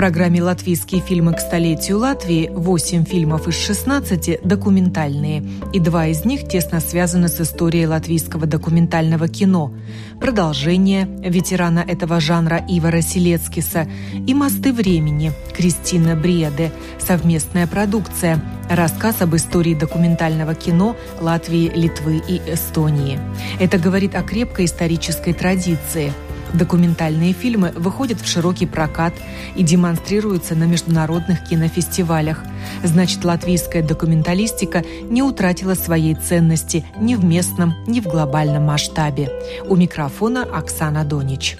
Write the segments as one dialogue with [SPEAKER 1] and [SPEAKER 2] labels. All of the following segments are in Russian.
[SPEAKER 1] программе «Латвийские фильмы к столетию Латвии» 8 фильмов из 16 документальные, и два из них тесно связаны с историей латвийского документального кино. Продолжение ветерана этого жанра Ивара Селецкиса и «Мосты времени» Кристина Бреде, совместная продукция, рассказ об истории документального кино Латвии, Литвы и Эстонии. Это говорит о крепкой исторической традиции – Документальные фильмы выходят в широкий прокат и демонстрируются на международных кинофестивалях. Значит, латвийская документалистика не утратила своей ценности ни в местном, ни в глобальном масштабе. У микрофона Оксана Донич.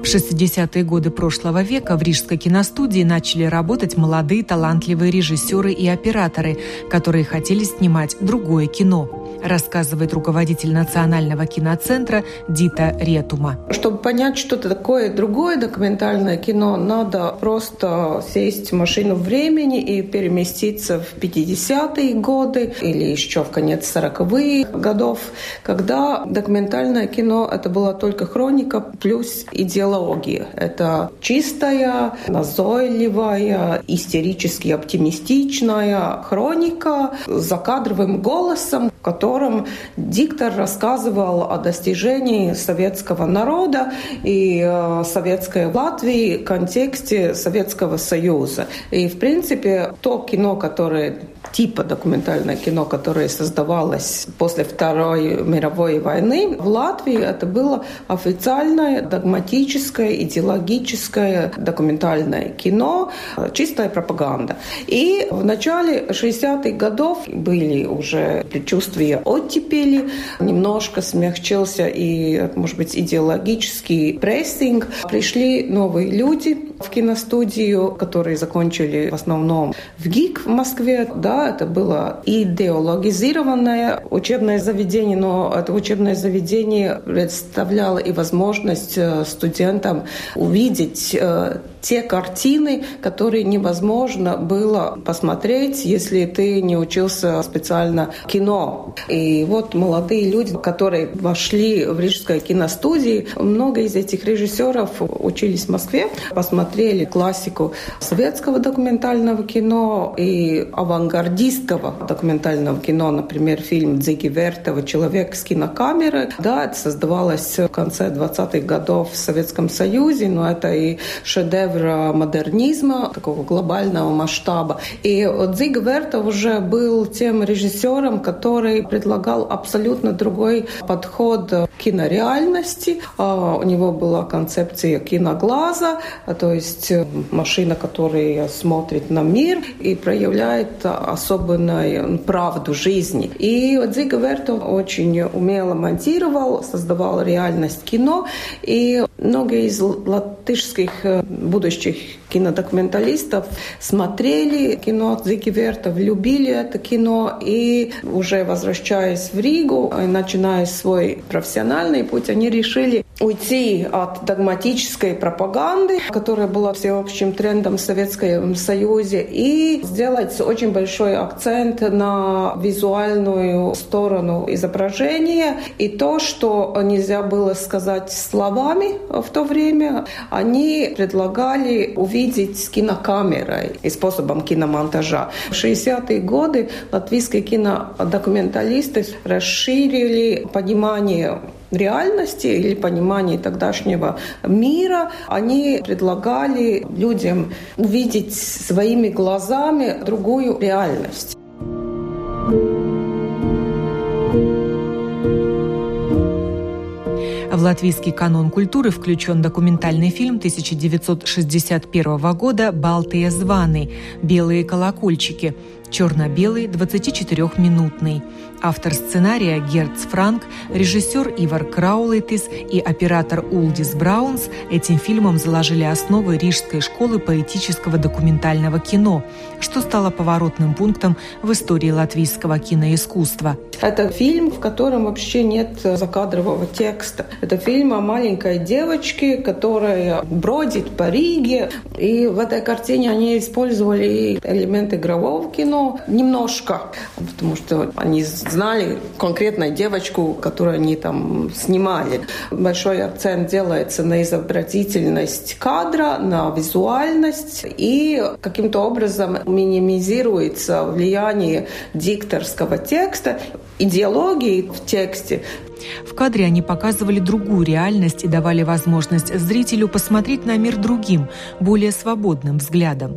[SPEAKER 1] В 60-е годы прошлого века в Рижской киностудии начали работать молодые талантливые режиссеры и операторы, которые хотели снимать другое кино рассказывает руководитель Национального киноцентра Дита Ретума.
[SPEAKER 2] Чтобы понять что-то такое другое документальное кино, надо просто сесть в машину времени и переместиться в 50-е годы или еще в конец 40-х годов, когда документальное кино — это была только хроника плюс идеология. Это чистая, назойливая, истерически оптимистичная хроника с закадровым голосом, который котором диктор рассказывал о достижении советского народа и э, советской Латвии в контексте Советского Союза. И, в принципе, то кино, которое типа документальное кино, которое создавалось после Второй мировой войны, в Латвии это было официальное, догматическое, идеологическое документальное кино, чистая пропаганда. И в начале 60-х годов были уже предчувствия оттепели, немножко смягчился и, может быть, идеологический прессинг. Пришли новые люди в киностудию, которые закончили в основном в ГИК в Москве, да, это было идеологизированное учебное заведение, но это учебное заведение представляло и возможность э, студентам увидеть э, те картины, которые невозможно было посмотреть, если ты не учился специально кино. И вот молодые люди, которые вошли в Рижскую киностудию, много из этих режиссеров учились в Москве, посмотрели классику советского документального кино и авангардистского документального кино, например, фильм Дзиги Вертова «Человек с кинокамеры». Да, это создавалось в конце 20-х годов в Советском Союзе, но это и шедевр модернизма, такого глобального масштаба. И Дзиг Вертов уже был тем режиссером, который предлагал абсолютно другой подход к кинореальности. А, у него была концепция киноглаза, то есть машина, которая смотрит на мир и проявляет особенную правду жизни. И Дзиг Вертов очень умело монтировал, создавал реальность кино. И многие из латышских будущих кинодокументалистов смотрели кино Зики Вертов, любили это кино и уже возвращаясь в Ригу, начиная свой профессиональный путь, они решили уйти от догматической пропаганды, которая была всеобщим трендом в Советском Союзе, и сделать очень большой акцент на визуальную сторону изображения. И то, что нельзя было сказать словами в то время, они предлагали увидеть с кинокамерой и способом киномонтажа. В 60-е годы латвийские кинодокументалисты расширили понимание реальности или понимании тогдашнего мира, они предлагали людям увидеть своими глазами другую реальность.
[SPEAKER 1] В латвийский канон культуры включен документальный фильм 1961 года «Балтые званы. Белые колокольчики», черно-белый, 24-минутный. Автор сценария Герц Франк, режиссер Ивар Краулайтис и оператор Улдис Браунс этим фильмом заложили основы Рижской школы поэтического документального кино, что стало поворотным пунктом в истории латвийского киноискусства.
[SPEAKER 2] Это фильм, в котором вообще нет закадрового текста. Это фильм о маленькой девочке, которая бродит по Риге. И в этой картине они использовали элемент игрового кино, кино немножко, потому что они знали конкретную девочку, которую они там снимали. Большой акцент делается на изобразительность кадра, на визуальность. И каким-то образом минимизируется влияние дикторского текста, идеологии в тексте,
[SPEAKER 1] в кадре они показывали другую реальность и давали возможность зрителю посмотреть на мир другим, более свободным взглядом.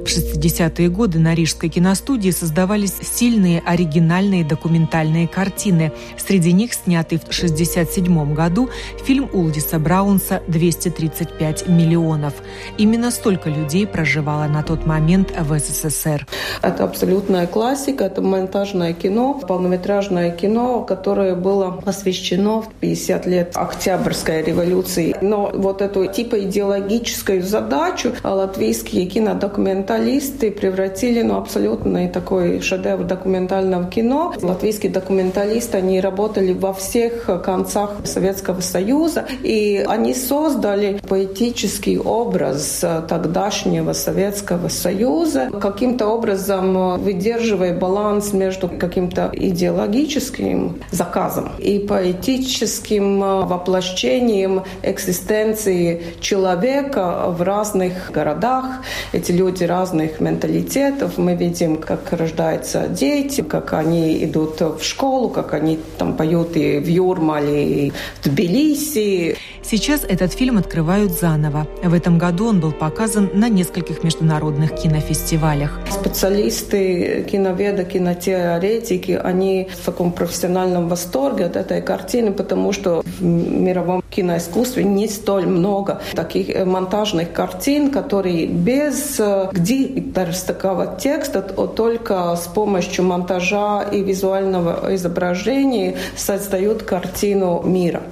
[SPEAKER 1] В 60-е годы на Рижской киностудии создавались сильные оригинальные документальные картины. Среди них снятый в 1967 году фильм Улдиса Браунса «235 миллионов». Именно столько людей проживало на тот момент в СССР.
[SPEAKER 2] Это абсолютная классика, это монтажное кино, полнометражное кино, которое было посвящено посвящено в 50 лет Октябрьской революции. Но вот эту типа идеологическую задачу латвийские кинодокументалисты превратили ну, абсолютно такой шедевр документального кино. Латвийские документалисты, они работали во всех концах Советского Союза, и они создали поэтический образ тогдашнего Советского Союза, каким-то образом выдерживая баланс между каким-то идеологическим заказом и поэтическим э, воплощением экзистенции человека в разных городах. Эти люди разных менталитетов. Мы видим, как рождаются дети, как они идут в школу, как они там поют и в Юрмале, и в Тбилиси.
[SPEAKER 1] Сейчас этот фильм открывают заново. В этом году он был показан на нескольких международных кинофестивалях.
[SPEAKER 2] Специалисты, киноведы, кинотеоретики, они в таком профессиональном восторге от этой картины, потому что в мировом киноискусстве не столь много таких э, монтажных картин, которые без э, дикторского текста, а только с помощью монтажа и визуального изображения создают картину мира.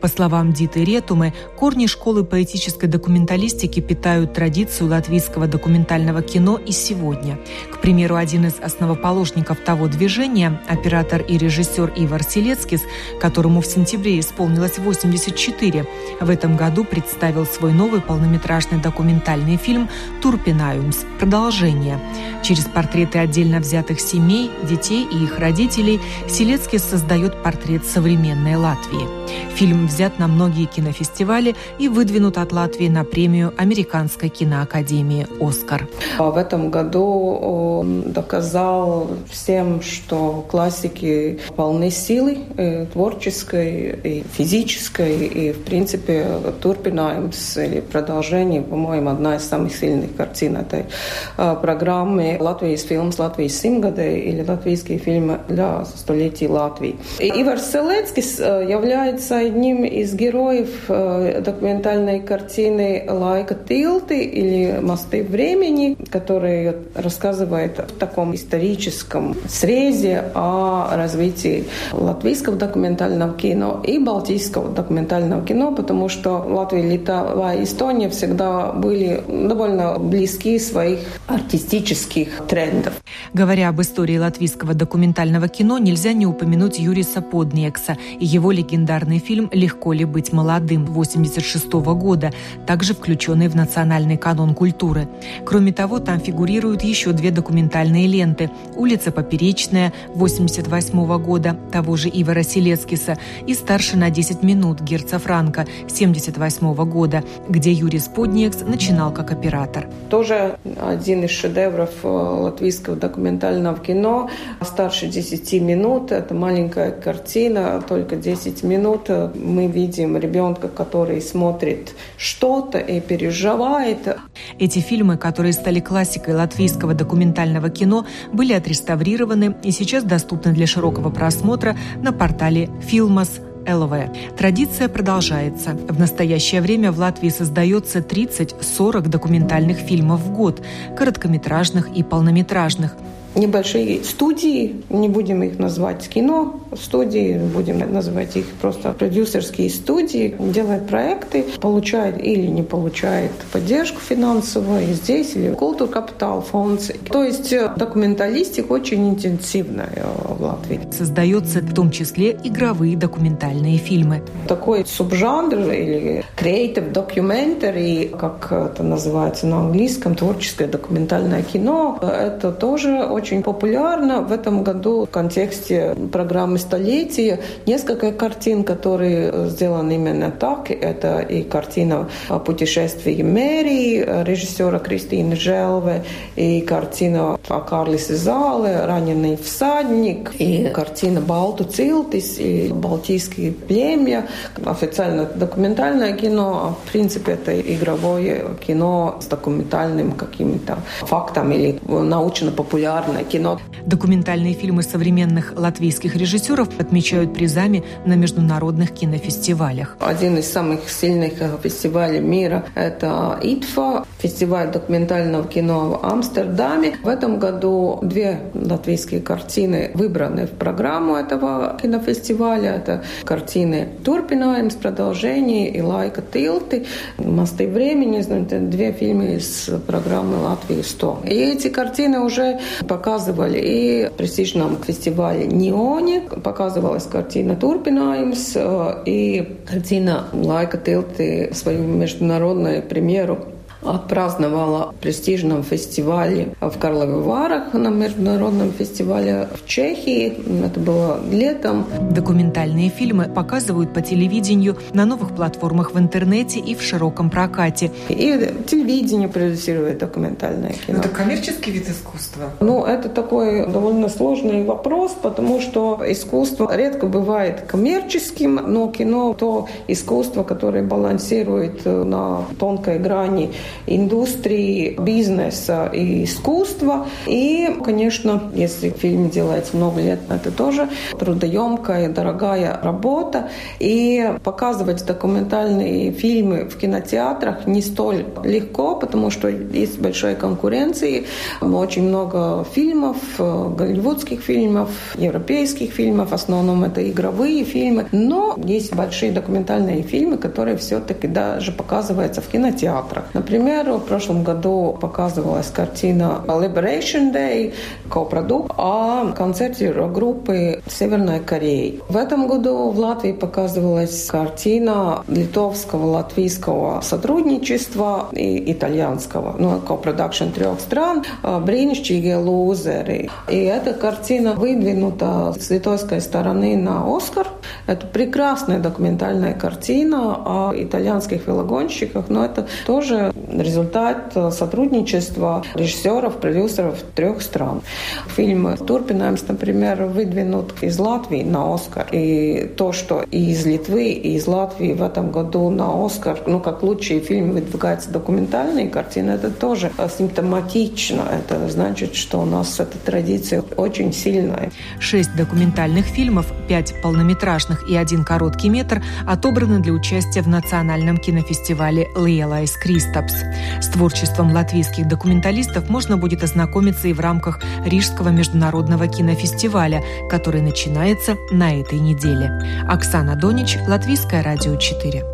[SPEAKER 1] По словам Диты Ретумы, корни школы поэтической документалистики питают традицию латвийского документального кино и сегодня. К примеру, один из основоположников того движения, оператор и режиссер Ивар Селецкис, которому в сентябре исполнилось 84, в этом году представил свой новый полнометражный документальный фильм «Турпинаюмс. Продолжение». Через портреты отдельно взятых семей, детей и их родителей Селецкис создает портрет современной Латвии. Фильм взят на многие кинофестивали и выдвинут от Латвии на премию Американской киноакадемии «Оскар».
[SPEAKER 2] В этом году он доказал всем, что классики полны силы и творческой, и физической, и, в принципе, Турпинаймс или продолжение, по-моему, одна из самых сильных картин этой а, программы «Латвийс фильмс», «Латвийс симгады» или «Латвийские фильмы для столетий Латвии». И Ивар Селецкис э, является одним из героев э, документальной картины «Лайка Тилты» или «Мосты времени», который рассказывает в таком историческом срезе о развитии латвийского документального кино и балтийского документального кино, потому что Латвия, Литва и Эстония всегда были довольно близки своих артистических трендов.
[SPEAKER 1] Говоря об истории латвийского документального кино, нельзя не упомянуть Юриса Подниекса и его легендарный фильм фильм «Легко ли быть молодым» 1986 года, также включенный в национальный канон культуры. Кроме того, там фигурируют еще две документальные ленты «Улица Поперечная» 1988 года того же Ивара Селецкиса и «Старше на 10 минут» Герца Франка 1978 года, где Юрий Сподниекс начинал как оператор.
[SPEAKER 2] Тоже один из шедевров э, латвийского документального кино «Старше 10 минут». Это маленькая картина, только 10 минут мы видим ребенка, который смотрит что-то и переживает.
[SPEAKER 1] Эти фильмы, которые стали классикой латвийского документального кино, были отреставрированы и сейчас доступны для широкого просмотра на портале «Филмас», ЛВ. Традиция продолжается. В настоящее время в Латвии создается 30-40 документальных фильмов в год, короткометражных и полнометражных
[SPEAKER 2] небольшие студии, не будем их назвать кино студии, будем называть их просто продюсерские студии, делают проекты, получают или не получают поддержку финансовую здесь, или культур капитал фонд. То есть э, документалистика очень интенсивная э, в Латвии.
[SPEAKER 1] Создается в том числе игровые документальные фильмы.
[SPEAKER 2] Такой субжанр или creative documentary, как это называется на английском, творческое документальное кино, это тоже очень очень популярно. В этом году в контексте программы «Столетие» несколько картин, которые сделаны именно так. Это и картина «Путешествие Мэри» режиссера Кристины Желве, и картина о Карлисе Зале «Раненый всадник», и картина «Балту Цилтис» и «Балтийские племя». Официально документальное кино, а в принципе это игровое кино с документальным какими-то фактами или научно-популярное кино.
[SPEAKER 1] Документальные фильмы современных латвийских режиссеров отмечают призами на международных кинофестивалях.
[SPEAKER 2] Один из самых сильных фестивалей мира – это ИТФА, фестиваль документального кино в Амстердаме. В этом году две латвийские картины выбраны в программу этого кинофестиваля. Это картины «Турпинаем» с продолжением и «Лайка Тилты», «Мосты времени». Это две фильмы из программы «Латвии 100». И эти картины уже показывали и престижном фестивале «Неоне». Показывалась картина «Турпинājums» э, и картина «Лайка Тилты» свою международную премьеру отпраздновала в престижном фестивале в Карлове Варах, на международном фестивале в Чехии. Это было летом.
[SPEAKER 1] Документальные фильмы показывают по телевидению на новых платформах в интернете и в широком прокате.
[SPEAKER 2] И телевидение продюсирует документальное кино.
[SPEAKER 1] Это коммерческий вид искусства?
[SPEAKER 2] Ну, это такой довольно сложный вопрос, потому что искусство редко бывает коммерческим, но кино – то искусство, которое балансирует на тонкой грани индустрии, бизнеса и искусства. И, конечно, если фильм делается много лет, это тоже трудоемкая, дорогая работа. И показывать документальные фильмы в кинотеатрах не столь легко, потому что есть большая конкуренция. Очень много фильмов, голливудских фильмов, европейских фильмов. В основном это игровые фильмы. Но есть большие документальные фильмы, которые все-таки даже показываются в кинотеатрах. Например, примеру, в прошлом году показывалась картина Liberation Day, копродукт, о концерте группы Северной Кореи. В этом году в Латвии показывалась картина литовского, латвийского сотрудничества и итальянского, ну, копродакшн трех стран, «Бриншчиге лузеры». И эта картина выдвинута с литовской стороны на Оскар. Это прекрасная документальная картина о итальянских велогонщиках, но это тоже результат сотрудничества режиссеров, продюсеров трех стран. Фильм «Турпинаймс», например, выдвинут из Латвии на «Оскар». И то, что и из Литвы, и из Латвии в этом году на «Оскар», ну, как лучшие фильмы выдвигаются документальные картины, это тоже симптоматично. Это значит, что у нас эта традиция очень сильная.
[SPEAKER 1] Шесть документальных фильмов, пять полнометражных и один короткий метр отобраны для участия в национальном кинофестивале «Лиелайс Кристапс». С творчеством латвийских документалистов можно будет ознакомиться и в рамках Рижского международного кинофестиваля, который начинается на этой неделе. Оксана Донич, Латвийское радио 4.